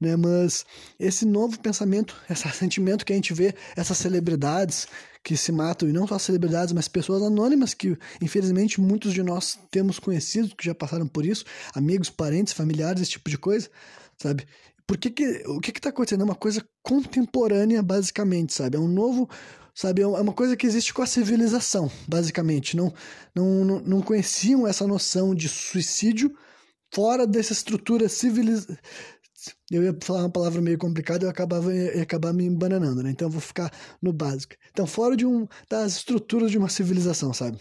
né? Mas esse novo pensamento, esse sentimento que a gente vê, essas celebridades que se matam, e não só celebridades, mas pessoas anônimas que, infelizmente, muitos de nós temos conhecidos que já passaram por isso, amigos, parentes, familiares, esse tipo de coisa, sabe? Por que que, o que está acontecendo? É uma coisa contemporânea, basicamente, sabe? É um novo, sabe? É uma coisa que existe com a civilização, basicamente. Não, não, não, conheciam essa noção de suicídio fora dessa estrutura civilização. Eu ia falar uma palavra meio complicada, eu acabava ia acabar me embananando, né? Então eu vou ficar no básico. Então, fora de um das estruturas de uma civilização, sabe?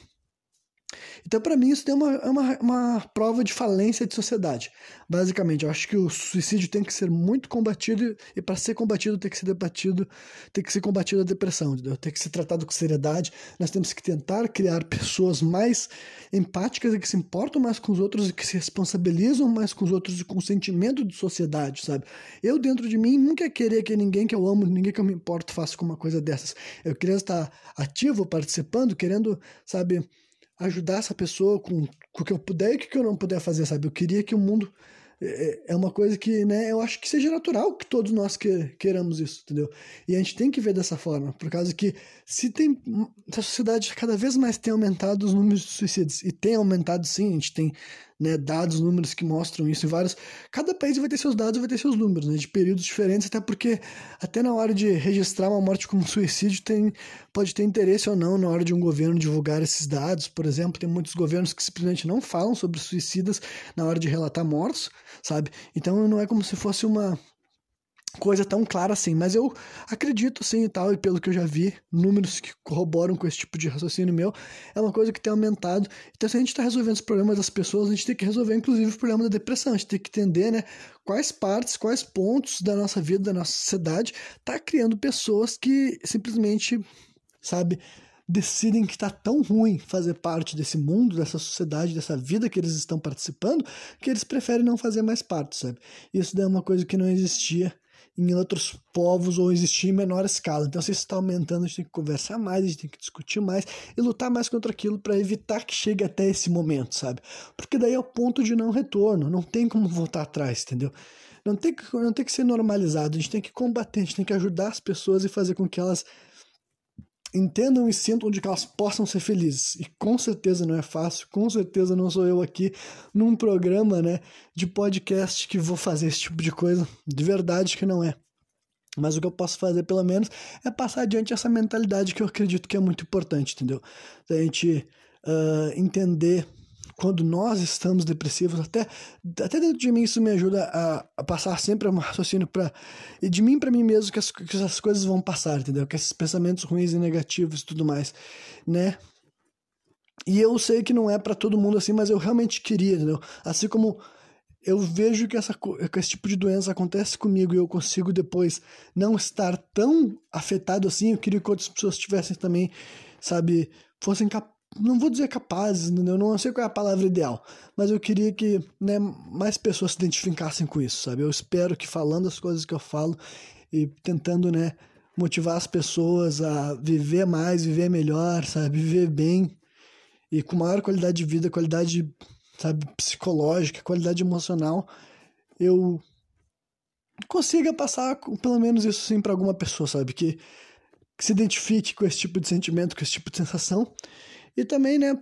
Então, para mim, isso é uma, uma, uma prova de falência de sociedade. Basicamente, eu acho que o suicídio tem que ser muito combatido e, para ser combatido, tem que ser debatido, tem que ser combatido a depressão, entendeu? tem que ser tratado com seriedade. Nós temos que tentar criar pessoas mais empáticas e que se importam mais com os outros e que se responsabilizam mais com os outros e com o sentimento de sociedade, sabe? Eu, dentro de mim, nunca querer que ninguém que eu amo, ninguém que eu me importo, faça com uma coisa dessas. Eu queria estar ativo, participando, querendo, sabe ajudar essa pessoa com, com o que eu puder e o que eu não puder fazer, sabe? Eu queria que o mundo é, é, é uma coisa que, né, eu acho que seja natural que todos nós que, queiramos isso, entendeu? E a gente tem que ver dessa forma, por causa que se tem se a sociedade cada vez mais tem aumentado os números de suicídios e tem aumentado sim, a gente tem né, dados, números que mostram isso em vários. Cada país vai ter seus dados, vai ter seus números, né, de períodos diferentes, até porque até na hora de registrar uma morte como suicídio tem, pode ter interesse ou não na hora de um governo divulgar esses dados. Por exemplo, tem muitos governos que simplesmente não falam sobre suicidas na hora de relatar mortos, sabe? Então não é como se fosse uma coisa tão clara assim, mas eu acredito sim e tal, e pelo que eu já vi, números que corroboram com esse tipo de raciocínio meu, é uma coisa que tem aumentado. Então, se a gente está resolvendo os problemas das pessoas, a gente tem que resolver, inclusive, o problema da depressão. A gente tem que entender, né, quais partes, quais pontos da nossa vida, da nossa sociedade, tá criando pessoas que simplesmente, sabe, decidem que está tão ruim fazer parte desse mundo, dessa sociedade, dessa vida que eles estão participando, que eles preferem não fazer mais parte, sabe? Isso é uma coisa que não existia em outros povos ou existir em menor escala. Então, se isso está aumentando, a gente tem que conversar mais, a gente tem que discutir mais e lutar mais contra aquilo para evitar que chegue até esse momento, sabe? Porque daí é o ponto de não retorno, não tem como voltar atrás, entendeu? Não tem, que, não tem que ser normalizado, a gente tem que combater, a gente tem que ajudar as pessoas e fazer com que elas entendam e sintam de que elas possam ser felizes. E com certeza não é fácil, com certeza não sou eu aqui num programa, né, de podcast que vou fazer esse tipo de coisa. De verdade que não é. Mas o que eu posso fazer, pelo menos, é passar adiante essa mentalidade que eu acredito que é muito importante, entendeu? Da gente uh, entender quando nós estamos depressivos, até, até dentro de mim isso me ajuda a, a passar sempre um raciocínio para e de mim para mim mesmo que as, que as coisas vão passar, entendeu? Que esses pensamentos ruins e negativos e tudo mais, né? E eu sei que não é para todo mundo assim, mas eu realmente queria, entendeu? Assim como eu vejo que, essa, que esse tipo de doença acontece comigo e eu consigo depois não estar tão afetado assim, eu queria que outras pessoas tivessem também, sabe, fossem capazes não vou dizer capazes, eu não sei qual é a palavra ideal, mas eu queria que né, mais pessoas se identificassem com isso, sabe? Eu espero que falando as coisas que eu falo e tentando, né, motivar as pessoas a viver mais, viver melhor, sabe? Viver bem e com maior qualidade de vida, qualidade, sabe, psicológica, qualidade emocional, eu consiga passar pelo menos isso sim para alguma pessoa, sabe? Que, que se identifique com esse tipo de sentimento, com esse tipo de sensação e também, né,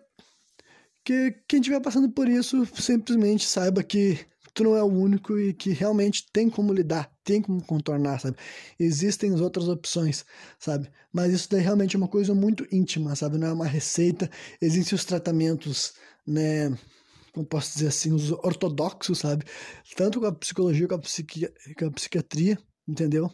que quem estiver passando por isso simplesmente saiba que tu não é o único e que realmente tem como lidar, tem como contornar, sabe? Existem outras opções, sabe? Mas isso daí realmente é uma coisa muito íntima, sabe? Não é uma receita. Existem os tratamentos, né? Como posso dizer assim, os ortodoxos, sabe? Tanto com a psicologia com a, psiqui com a psiquiatria, entendeu?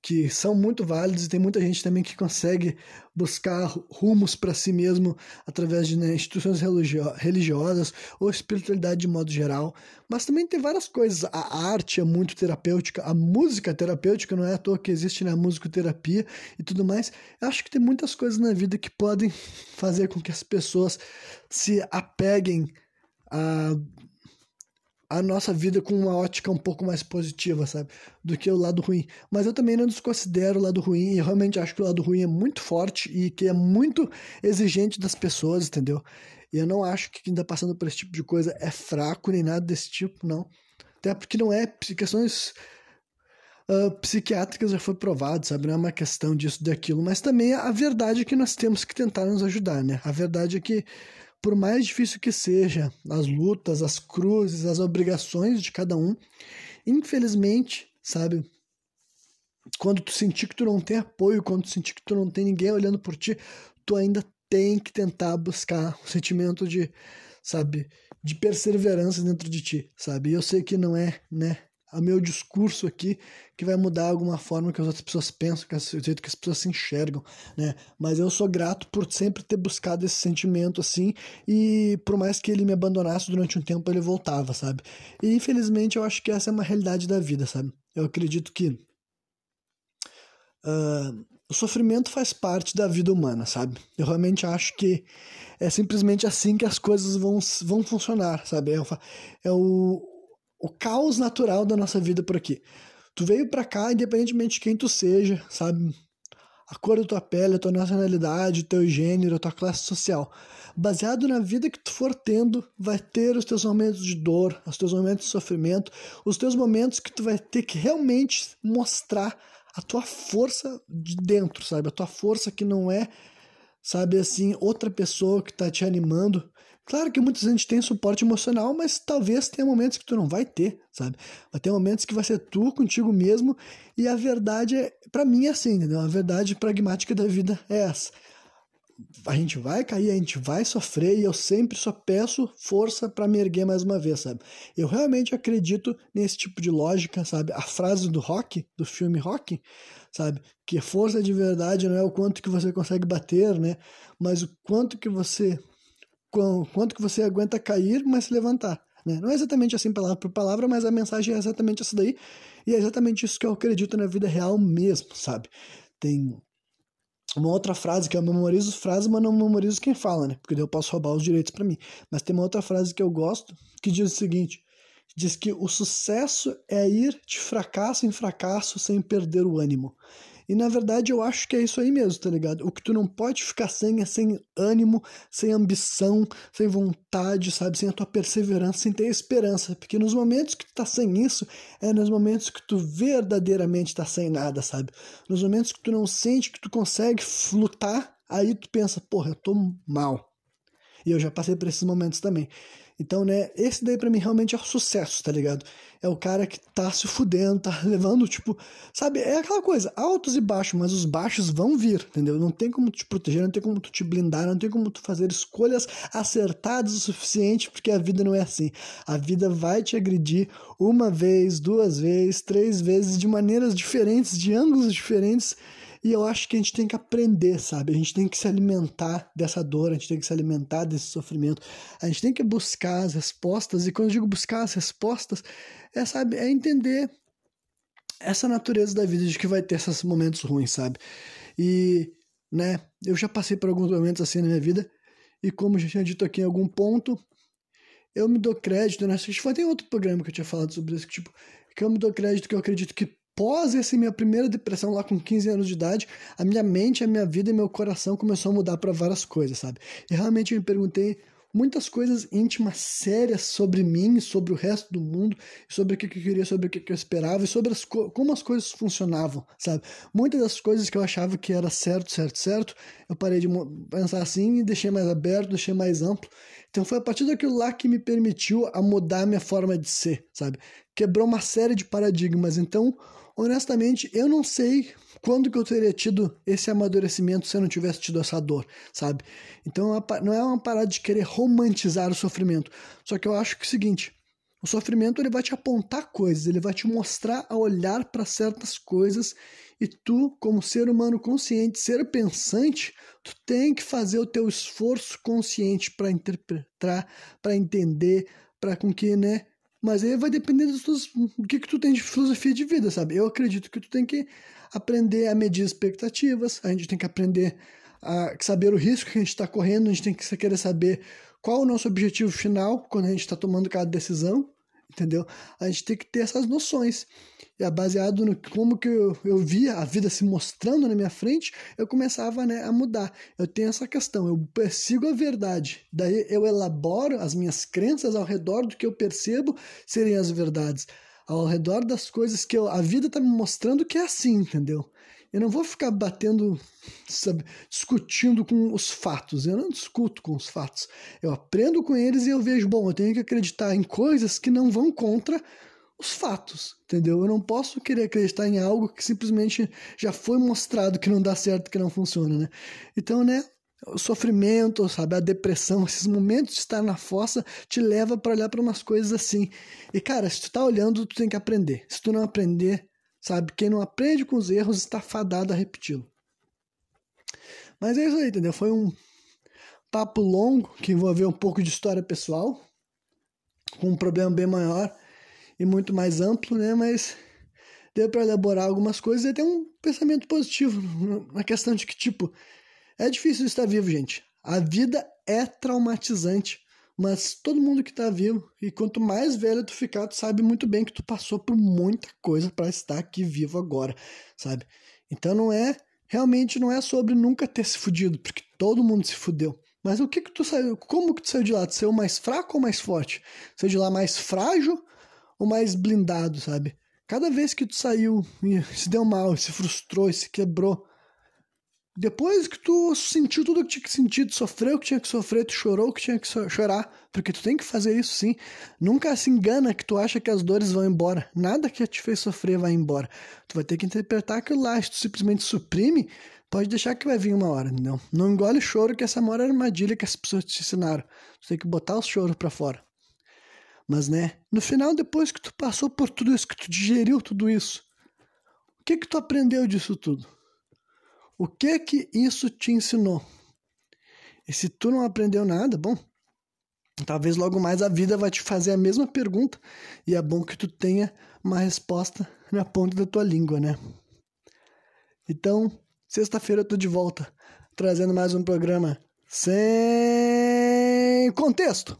Que são muito válidos e tem muita gente também que consegue buscar rumos para si mesmo através de né, instituições religio religiosas ou espiritualidade de modo geral. Mas também tem várias coisas. A arte é muito terapêutica, a música é terapêutica, não é à toa que existe na né, musicoterapia e tudo mais. Eu acho que tem muitas coisas na vida que podem fazer com que as pessoas se apeguem a a nossa vida com uma ótica um pouco mais positiva, sabe? Do que o lado ruim. Mas eu também não desconsidero o lado ruim e realmente acho que o lado ruim é muito forte e que é muito exigente das pessoas, entendeu? E eu não acho que quem está passando por esse tipo de coisa é fraco nem nada desse tipo, não. Até porque não é questões uh, psiquiátricas já foi provado, sabe? Não é uma questão disso, daquilo. Mas também a verdade é que nós temos que tentar nos ajudar, né? A verdade é que por mais difícil que seja as lutas, as cruzes, as obrigações de cada um, infelizmente, sabe, quando tu sentir que tu não tem apoio, quando tu sentir que tu não tem ninguém olhando por ti, tu ainda tem que tentar buscar um sentimento de, sabe, de perseverança dentro de ti, sabe? E eu sei que não é, né, o meu discurso aqui que vai mudar alguma forma que as outras pessoas pensam, que é o jeito que as pessoas se enxergam, né? Mas eu sou grato por sempre ter buscado esse sentimento assim e por mais que ele me abandonasse durante um tempo, ele voltava, sabe? E infelizmente eu acho que essa é uma realidade da vida, sabe? Eu acredito que uh, o sofrimento faz parte da vida humana, sabe? Eu realmente acho que é simplesmente assim que as coisas vão, vão funcionar, sabe? É o, é o o caos natural da nossa vida por aqui. Tu veio para cá, independentemente de quem tu seja, sabe? A cor da tua pele, a tua nacionalidade, o teu gênero, a tua classe social. Baseado na vida que tu for tendo, vai ter os teus momentos de dor, os teus momentos de sofrimento, os teus momentos que tu vai ter que realmente mostrar a tua força de dentro, sabe? A tua força que não é, sabe assim, outra pessoa que tá te animando, Claro que muita gente tem suporte emocional, mas talvez tenha momentos que tu não vai ter, sabe? Vai ter momentos que vai ser tu contigo mesmo, e a verdade é, para mim é assim, entendeu? A verdade pragmática da vida é essa. A gente vai cair, a gente vai sofrer, e eu sempre só peço força para me erguer mais uma vez, sabe? Eu realmente acredito nesse tipo de lógica, sabe? A frase do Rock, do filme Rock, sabe? Que força de verdade não é o quanto que você consegue bater, né? Mas o quanto que você quanto que você aguenta cair, mas se levantar. Né? Não é exatamente assim palavra por palavra, mas a mensagem é exatamente essa daí. E é exatamente isso que eu acredito na vida real mesmo, sabe? Tem uma outra frase que eu memorizo frases, mas não memorizo quem fala, né? Porque daí eu posso roubar os direitos para mim. Mas tem uma outra frase que eu gosto que diz o seguinte: diz que o sucesso é ir de fracasso em fracasso sem perder o ânimo. E na verdade eu acho que é isso aí mesmo, tá ligado? O que tu não pode ficar sem é sem ânimo, sem ambição, sem vontade, sabe? Sem a tua perseverança, sem ter esperança. Porque nos momentos que tu tá sem isso, é nos momentos que tu verdadeiramente tá sem nada, sabe? Nos momentos que tu não sente que tu consegue lutar, aí tu pensa, porra, eu tô mal. E eu já passei por esses momentos também. Então, né, esse daí para mim realmente é o sucesso, tá ligado? É o cara que tá se fudendo, tá levando, tipo, sabe? É aquela coisa, altos e baixos, mas os baixos vão vir, entendeu? Não tem como te proteger, não tem como tu te blindar, não tem como tu fazer escolhas acertadas o suficiente, porque a vida não é assim. A vida vai te agredir uma vez, duas vezes, três vezes, de maneiras diferentes, de ângulos diferentes e eu acho que a gente tem que aprender, sabe? A gente tem que se alimentar dessa dor, a gente tem que se alimentar desse sofrimento, a gente tem que buscar as respostas. E quando eu digo buscar as respostas, é, sabe, é entender essa natureza da vida de que vai ter esses momentos ruins, sabe? E, né, eu já passei por alguns momentos assim na minha vida, e como já tinha dito aqui em algum ponto, eu me dou crédito, né? Foi até outro programa que eu tinha falado sobre isso, que, tipo, que eu me dou crédito que eu acredito que após essa minha primeira depressão lá com 15 anos de idade, a minha mente, a minha vida e meu coração começou a mudar para várias coisas, sabe? E realmente eu me perguntei muitas coisas íntimas, sérias sobre mim, sobre o resto do mundo, sobre o que eu queria, sobre o que eu esperava e sobre as como as coisas funcionavam, sabe? Muitas das coisas que eu achava que era certo, certo, certo, eu parei de pensar assim e deixei mais aberto, deixei mais amplo. Então foi a partir daquilo lá que me permitiu a mudar a minha forma de ser, sabe? Quebrou uma série de paradigmas. Então, honestamente, eu não sei quando que eu teria tido esse amadurecimento se eu não tivesse tido essa dor, sabe? Então é não é uma parada de querer romantizar o sofrimento. Só que eu acho que é o seguinte, o sofrimento ele vai te apontar coisas, ele vai te mostrar a olhar para certas coisas e tu, como ser humano consciente, ser pensante, tu tem que fazer o teu esforço consciente para interpretar, para entender, para com que, né, mas aí vai depender tuas, do que, que tu tem de filosofia de vida, sabe? Eu acredito que tu tem que aprender a medir expectativas, a gente tem que aprender a saber o risco que a gente está correndo, a gente tem que querer saber qual o nosso objetivo final quando a gente está tomando cada decisão, entendeu? A gente tem que ter essas noções. E é baseado no como que eu, eu via a vida se mostrando na minha frente, eu começava né, a mudar. Eu tenho essa questão, eu persigo a verdade. Daí eu elaboro as minhas crenças ao redor do que eu percebo serem as verdades. Ao redor das coisas que eu, a vida está me mostrando que é assim, entendeu? Eu não vou ficar batendo, sabe, discutindo com os fatos. Eu não discuto com os fatos. Eu aprendo com eles e eu vejo, bom, eu tenho que acreditar em coisas que não vão contra os fatos, entendeu? Eu não posso querer acreditar em algo que simplesmente já foi mostrado que não dá certo, que não funciona, né? Então, né, o sofrimento, sabe, a depressão, esses momentos de estar na fossa te leva para olhar para umas coisas assim. E cara, se tu tá olhando, tu tem que aprender. Se tu não aprender, sabe, quem não aprende com os erros está fadado a repeti-lo. Mas é isso aí, entendeu? Foi um papo longo que envolveu um pouco de história pessoal, com um problema bem maior e muito mais amplo, né? Mas deu para elaborar algumas coisas e ter um pensamento positivo na questão de que, tipo, é difícil estar vivo, gente. A vida é traumatizante, mas todo mundo que está vivo, e quanto mais velho tu ficar, tu sabe muito bem que tu passou por muita coisa para estar aqui vivo agora, sabe? Então não é, realmente não é sobre nunca ter se fudido, porque todo mundo se fudeu. Mas o que que tu saiu, como que tu saiu de lá? Tu saiu mais fraco ou mais forte? Saiu de lá mais frágil o mais blindado, sabe? Cada vez que tu saiu e se deu mal, se frustrou, se quebrou, depois que tu sentiu tudo que tinha que sentir, tu sofreu o que tinha que sofrer, tu chorou o que tinha que chorar, porque tu tem que fazer isso sim. Nunca se engana que tu acha que as dores vão embora. Nada que te fez sofrer vai embora. Tu vai ter que interpretar aquilo lá. Se tu simplesmente suprime, pode deixar que vai vir uma hora, entendeu? Não engole choro, que essa é maior armadilha que as pessoas te ensinaram. Tu tem que botar o choro pra fora. Mas, né, no final, depois que tu passou por tudo isso, que tu digeriu tudo isso, o que que tu aprendeu disso tudo? O que que isso te ensinou? E se tu não aprendeu nada, bom, talvez logo mais a vida vai te fazer a mesma pergunta e é bom que tu tenha uma resposta na ponta da tua língua, né? Então, sexta-feira eu tô de volta, trazendo mais um programa sem contexto.